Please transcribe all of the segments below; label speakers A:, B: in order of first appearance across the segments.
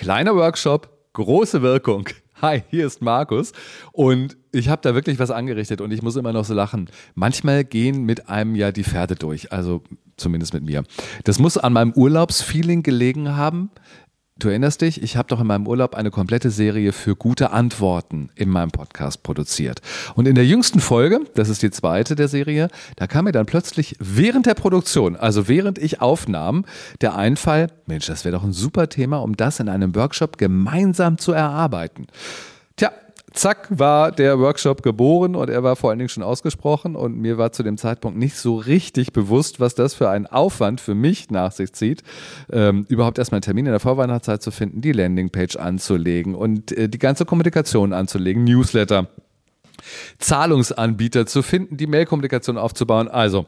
A: Kleiner Workshop, große Wirkung. Hi, hier ist Markus und ich habe da wirklich was angerichtet und ich muss immer noch so lachen. Manchmal gehen mit einem ja die Pferde durch, also zumindest mit mir. Das muss an meinem Urlaubsfeeling gelegen haben. Du erinnerst dich, ich habe doch in meinem Urlaub eine komplette Serie für gute Antworten in meinem Podcast produziert. Und in der jüngsten Folge, das ist die zweite der Serie, da kam mir dann plötzlich während der Produktion, also während ich aufnahm, der Einfall, Mensch, das wäre doch ein super Thema, um das in einem Workshop gemeinsam zu erarbeiten. Tja, zack, war der Workshop geboren und er war vor allen Dingen schon ausgesprochen und mir war zu dem Zeitpunkt nicht so richtig bewusst, was das für einen Aufwand für mich nach sich zieht, ähm, überhaupt erstmal einen Termin in der Vorweihnachtszeit zu finden, die Landingpage anzulegen und äh, die ganze Kommunikation anzulegen, Newsletter, Zahlungsanbieter zu finden, die Mailkommunikation aufzubauen. Also,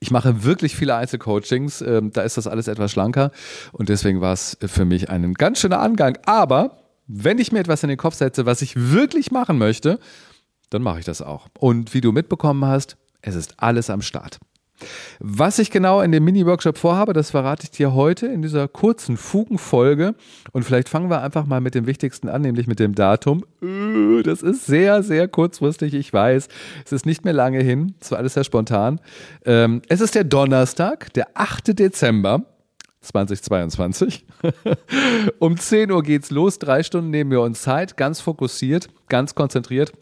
A: ich mache wirklich viele Einzelcoachings, ähm, da ist das alles etwas schlanker und deswegen war es für mich ein ganz schöner Angang. Aber wenn ich mir etwas in den Kopf setze, was ich wirklich machen möchte, dann mache ich das auch. Und wie du mitbekommen hast, es ist alles am Start. Was ich genau in dem Mini-Workshop vorhabe, das verrate ich dir heute in dieser kurzen Fugenfolge. Und vielleicht fangen wir einfach mal mit dem Wichtigsten an, nämlich mit dem Datum. Äh, das ist sehr, sehr kurzfristig, ich weiß. Es ist nicht mehr lange hin. Es war alles sehr spontan. Ähm, es ist der Donnerstag, der 8. Dezember. 2022. um 10 Uhr geht's los. Drei Stunden nehmen wir uns Zeit, ganz fokussiert, ganz konzentriert.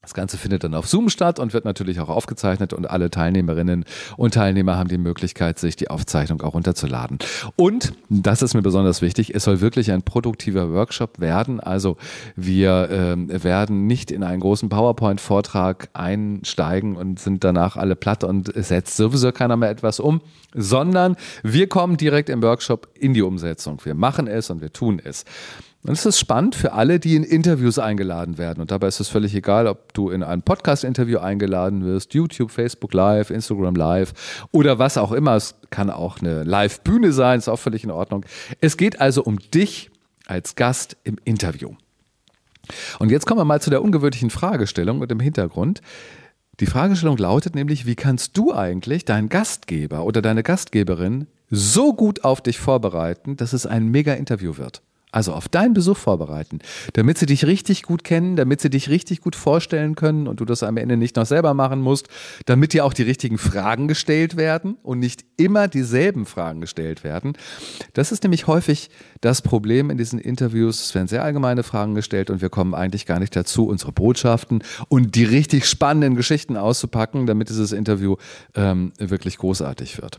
A: Das Ganze findet dann auf Zoom statt und wird natürlich auch aufgezeichnet und alle Teilnehmerinnen und Teilnehmer haben die Möglichkeit, sich die Aufzeichnung auch runterzuladen. Und, das ist mir besonders wichtig, es soll wirklich ein produktiver Workshop werden. Also wir äh, werden nicht in einen großen PowerPoint-Vortrag einsteigen und sind danach alle platt und setzt sowieso keiner mehr etwas um, sondern wir kommen direkt im Workshop in die Umsetzung. Wir machen es und wir tun es. Und es ist spannend für alle, die in Interviews eingeladen werden. Und dabei ist es völlig egal, ob du in ein Podcast-Interview eingeladen wirst, YouTube, Facebook Live, Instagram Live oder was auch immer. Es kann auch eine Live-Bühne sein, ist auch völlig in Ordnung. Es geht also um dich als Gast im Interview. Und jetzt kommen wir mal zu der ungewöhnlichen Fragestellung und dem Hintergrund. Die Fragestellung lautet nämlich, wie kannst du eigentlich deinen Gastgeber oder deine Gastgeberin so gut auf dich vorbereiten, dass es ein mega Interview wird? Also auf deinen Besuch vorbereiten, damit sie dich richtig gut kennen, damit sie dich richtig gut vorstellen können und du das am Ende nicht noch selber machen musst, damit dir auch die richtigen Fragen gestellt werden und nicht immer dieselben Fragen gestellt werden. Das ist nämlich häufig das Problem in diesen Interviews. Es werden sehr allgemeine Fragen gestellt und wir kommen eigentlich gar nicht dazu, unsere Botschaften und die richtig spannenden Geschichten auszupacken, damit dieses Interview ähm, wirklich großartig wird.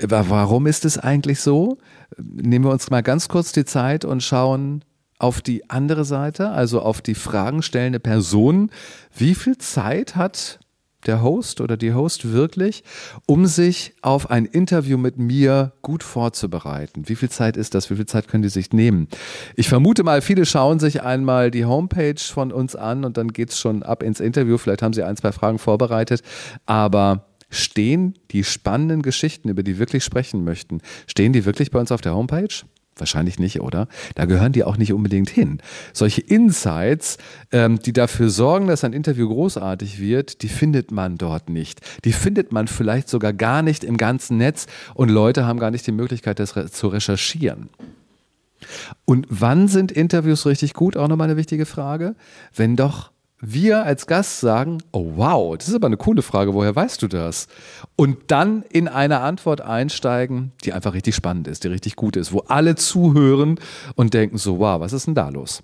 A: Warum ist es eigentlich so? Nehmen wir uns mal ganz kurz die Zeit und schauen auf die andere Seite, also auf die fragenstellende Person. Wie viel Zeit hat der Host oder die Host wirklich, um sich auf ein Interview mit mir gut vorzubereiten? Wie viel Zeit ist das? Wie viel Zeit können die sich nehmen? Ich vermute mal, viele schauen sich einmal die Homepage von uns an und dann geht es schon ab ins Interview. Vielleicht haben sie ein, zwei Fragen vorbereitet, aber Stehen die spannenden Geschichten, über die wir wirklich sprechen möchten, stehen die wirklich bei uns auf der Homepage? Wahrscheinlich nicht, oder? Da gehören die auch nicht unbedingt hin. Solche Insights, ähm, die dafür sorgen, dass ein Interview großartig wird, die findet man dort nicht. Die findet man vielleicht sogar gar nicht im ganzen Netz und Leute haben gar nicht die Möglichkeit, das zu recherchieren. Und wann sind Interviews richtig gut? Auch nochmal eine wichtige Frage. Wenn doch wir als Gast sagen, oh wow, das ist aber eine coole Frage, woher weißt du das? Und dann in eine Antwort einsteigen, die einfach richtig spannend ist, die richtig gut ist, wo alle zuhören und denken so, wow, was ist denn da los?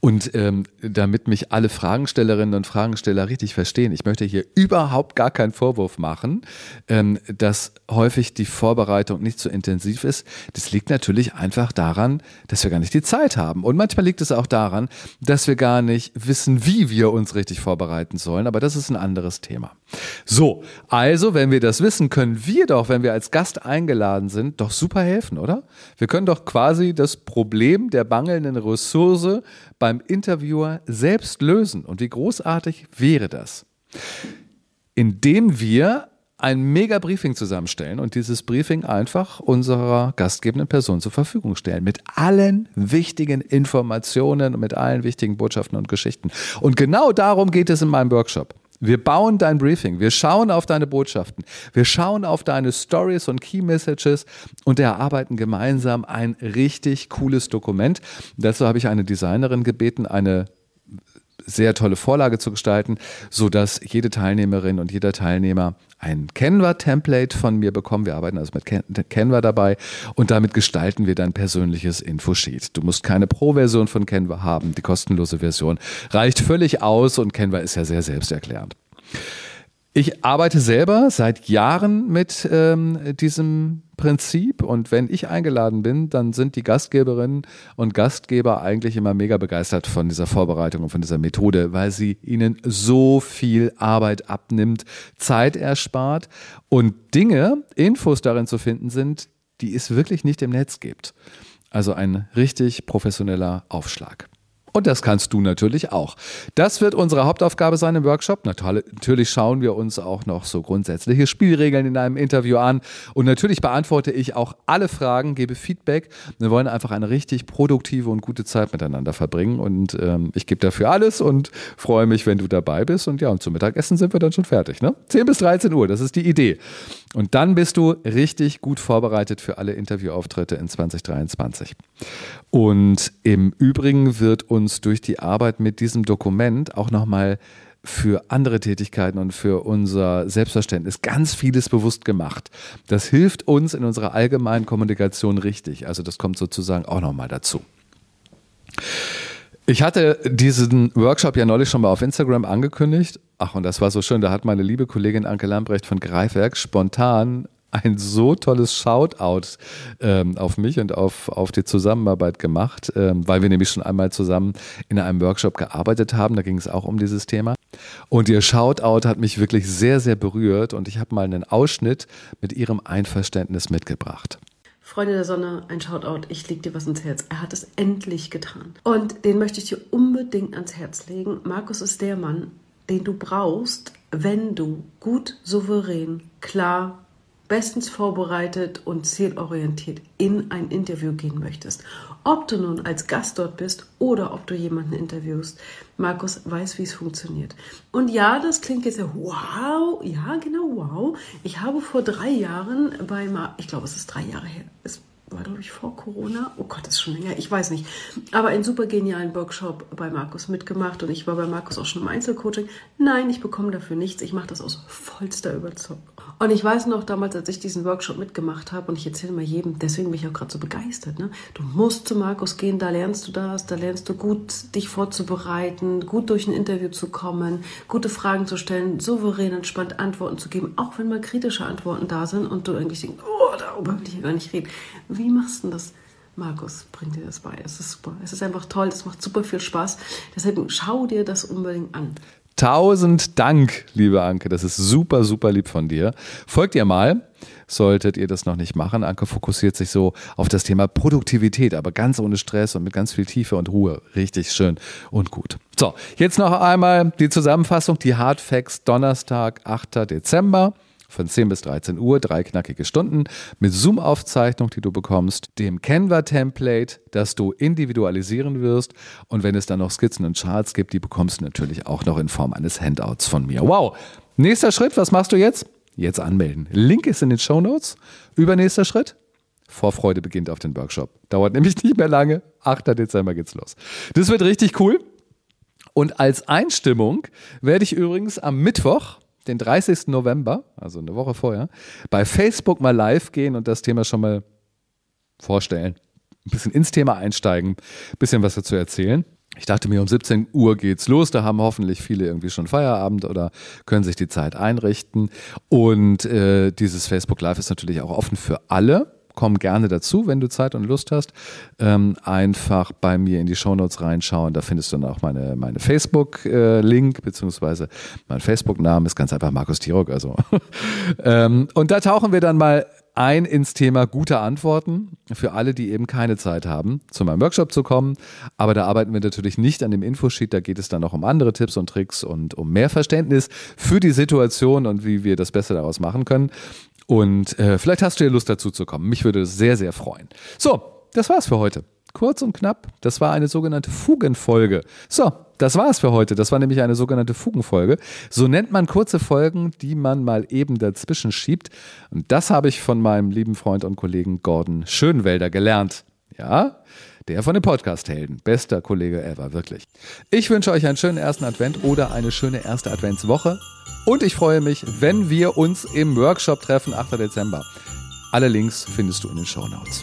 A: Und ähm, damit mich alle Fragestellerinnen und Fragensteller richtig verstehen, ich möchte hier überhaupt gar keinen Vorwurf machen, ähm, dass häufig die Vorbereitung nicht so intensiv ist. Das liegt natürlich einfach daran, dass wir gar nicht die Zeit haben. Und manchmal liegt es auch daran, dass wir gar nicht wissen, wie wir uns richtig vorbereiten sollen. Aber das ist ein anderes Thema. So, also, wenn wir das wissen, können wir doch, wenn wir als Gast eingeladen sind, doch super helfen, oder? Wir können doch quasi das Problem der mangelnden Ressource beim Interviewer selbst lösen. Und wie großartig wäre das? Indem wir ein mega Briefing zusammenstellen und dieses Briefing einfach unserer gastgebenden Person zur Verfügung stellen. Mit allen wichtigen Informationen und mit allen wichtigen Botschaften und Geschichten. Und genau darum geht es in meinem Workshop. Wir bauen dein Briefing, wir schauen auf deine Botschaften, wir schauen auf deine Stories und Key Messages und erarbeiten gemeinsam ein richtig cooles Dokument. Dazu habe ich eine Designerin gebeten, eine sehr tolle Vorlage zu gestalten, sodass jede Teilnehmerin und jeder Teilnehmer ein Canva-Template von mir bekommen. Wir arbeiten also mit Canva dabei und damit gestalten wir dein persönliches Infosheet. Du musst keine Pro-Version von Canva haben. Die kostenlose Version reicht völlig aus und Canva ist ja sehr selbsterklärend. Ich arbeite selber seit Jahren mit ähm, diesem Prinzip und wenn ich eingeladen bin, dann sind die Gastgeberinnen und Gastgeber eigentlich immer mega begeistert von dieser Vorbereitung und von dieser Methode, weil sie ihnen so viel Arbeit abnimmt, Zeit erspart und Dinge, Infos darin zu finden sind, die es wirklich nicht im Netz gibt. Also ein richtig professioneller Aufschlag. Und das kannst du natürlich auch. Das wird unsere Hauptaufgabe sein im Workshop. Natürlich schauen wir uns auch noch so grundsätzliche Spielregeln in einem Interview an. Und natürlich beantworte ich auch alle Fragen, gebe Feedback. Wir wollen einfach eine richtig produktive und gute Zeit miteinander verbringen. Und ähm, ich gebe dafür alles und freue mich, wenn du dabei bist. Und ja, und zum Mittagessen sind wir dann schon fertig. Ne? 10 bis 13 Uhr, das ist die Idee. Und dann bist du richtig gut vorbereitet für alle Interviewauftritte in 2023. Und im Übrigen wird uns durch die Arbeit mit diesem Dokument auch nochmal für andere Tätigkeiten und für unser Selbstverständnis ganz vieles bewusst gemacht. Das hilft uns in unserer allgemeinen Kommunikation richtig. Also das kommt sozusagen auch nochmal dazu. Ich hatte diesen Workshop ja neulich schon mal auf Instagram angekündigt. Ach, und das war so schön. Da hat meine liebe Kollegin Anke Lambrecht von Greifwerk spontan ein so tolles Shoutout ähm, auf mich und auf, auf die Zusammenarbeit gemacht, ähm, weil wir nämlich schon einmal zusammen in einem Workshop gearbeitet haben. Da ging es auch um dieses Thema. Und ihr Shoutout hat mich wirklich sehr, sehr berührt und ich habe mal einen Ausschnitt mit ihrem Einverständnis mitgebracht.
B: Freunde der Sonne, ein Shoutout, ich leg dir was ins Herz. Er hat es endlich getan. Und den möchte ich dir unbedingt ans Herz legen. Markus ist der Mann, den du brauchst, wenn du gut, souverän, klar, bestens vorbereitet und zielorientiert in ein Interview gehen möchtest. Ob du nun als Gast dort bist oder ob du jemanden interviewst, Markus weiß, wie es funktioniert. Und ja, das klingt jetzt wow, ja genau wow. Ich habe vor drei Jahren bei, ich glaube es ist drei Jahre her, es war, glaube ich, vor Corona. Oh Gott, das ist schon länger, ich weiß nicht. Aber einen super genialen Workshop bei Markus mitgemacht und ich war bei Markus auch schon im Einzelcoaching. Nein, ich bekomme dafür nichts. Ich mache das aus vollster Überzeugung. Und ich weiß noch damals, als ich diesen Workshop mitgemacht habe, und ich erzähle mal jedem, deswegen bin ich auch gerade so begeistert. Ne? Du musst zu Markus gehen, da lernst du das, da lernst du gut, dich vorzubereiten, gut durch ein Interview zu kommen, gute Fragen zu stellen, souverän, entspannt Antworten zu geben, auch wenn mal kritische Antworten da sind und du irgendwie denkst, oh, darüber will ich gar nicht reden wie machst du das? Markus bringt dir das bei. Es ist super. Es ist einfach toll. Es macht super viel Spaß. Deshalb schau dir das unbedingt an.
A: Tausend Dank, liebe Anke. Das ist super, super lieb von dir. Folgt ihr mal, solltet ihr das noch nicht machen. Anke fokussiert sich so auf das Thema Produktivität, aber ganz ohne Stress und mit ganz viel Tiefe und Ruhe. Richtig schön und gut. So, jetzt noch einmal die Zusammenfassung. Die Hard Facts Donnerstag, 8. Dezember von 10 bis 13 Uhr, drei knackige Stunden mit Zoom-Aufzeichnung, die du bekommst, dem Canva-Template, das du individualisieren wirst und wenn es dann noch Skizzen und Charts gibt, die bekommst du natürlich auch noch in Form eines Handouts von mir. Wow! Nächster Schritt, was machst du jetzt? Jetzt anmelden. Link ist in den Show Notes. Übernächster Schritt, Vorfreude beginnt auf den Workshop. Dauert nämlich nicht mehr lange. 8. Dezember geht's los. Das wird richtig cool. Und als Einstimmung werde ich übrigens am Mittwoch, den 30. November, also eine Woche vorher, bei Facebook mal live gehen und das Thema schon mal vorstellen. Ein bisschen ins Thema einsteigen, ein bisschen was dazu erzählen. Ich dachte mir, um 17 Uhr geht's los. Da haben hoffentlich viele irgendwie schon Feierabend oder können sich die Zeit einrichten. Und äh, dieses Facebook Live ist natürlich auch offen für alle komm gerne dazu, wenn du Zeit und Lust hast. Ähm, einfach bei mir in die Shownotes reinschauen. Da findest du dann auch meine, meine Facebook-Link, äh, beziehungsweise mein Facebook-Name ist ganz einfach Markus Tirok. Also. ähm, und da tauchen wir dann mal ein ins Thema gute Antworten für alle, die eben keine Zeit haben, zu meinem Workshop zu kommen. Aber da arbeiten wir natürlich nicht an dem Infosheet, da geht es dann noch um andere Tipps und Tricks und um mehr Verständnis für die Situation und wie wir das Beste daraus machen können. Und äh, vielleicht hast du ja Lust dazu zu kommen. Mich würde es sehr, sehr freuen. So, das war's für heute. Kurz und knapp, das war eine sogenannte Fugenfolge. So, das war's für heute. Das war nämlich eine sogenannte Fugenfolge. So nennt man kurze Folgen, die man mal eben dazwischen schiebt. Und das habe ich von meinem lieben Freund und Kollegen Gordon Schönwelder gelernt. Ja, der von den Podcast-Helden. Bester Kollege ever, wirklich. Ich wünsche euch einen schönen ersten Advent oder eine schöne erste Adventswoche. Und ich freue mich, wenn wir uns im Workshop treffen, 8. Dezember. Alle Links findest du in den Show Notes.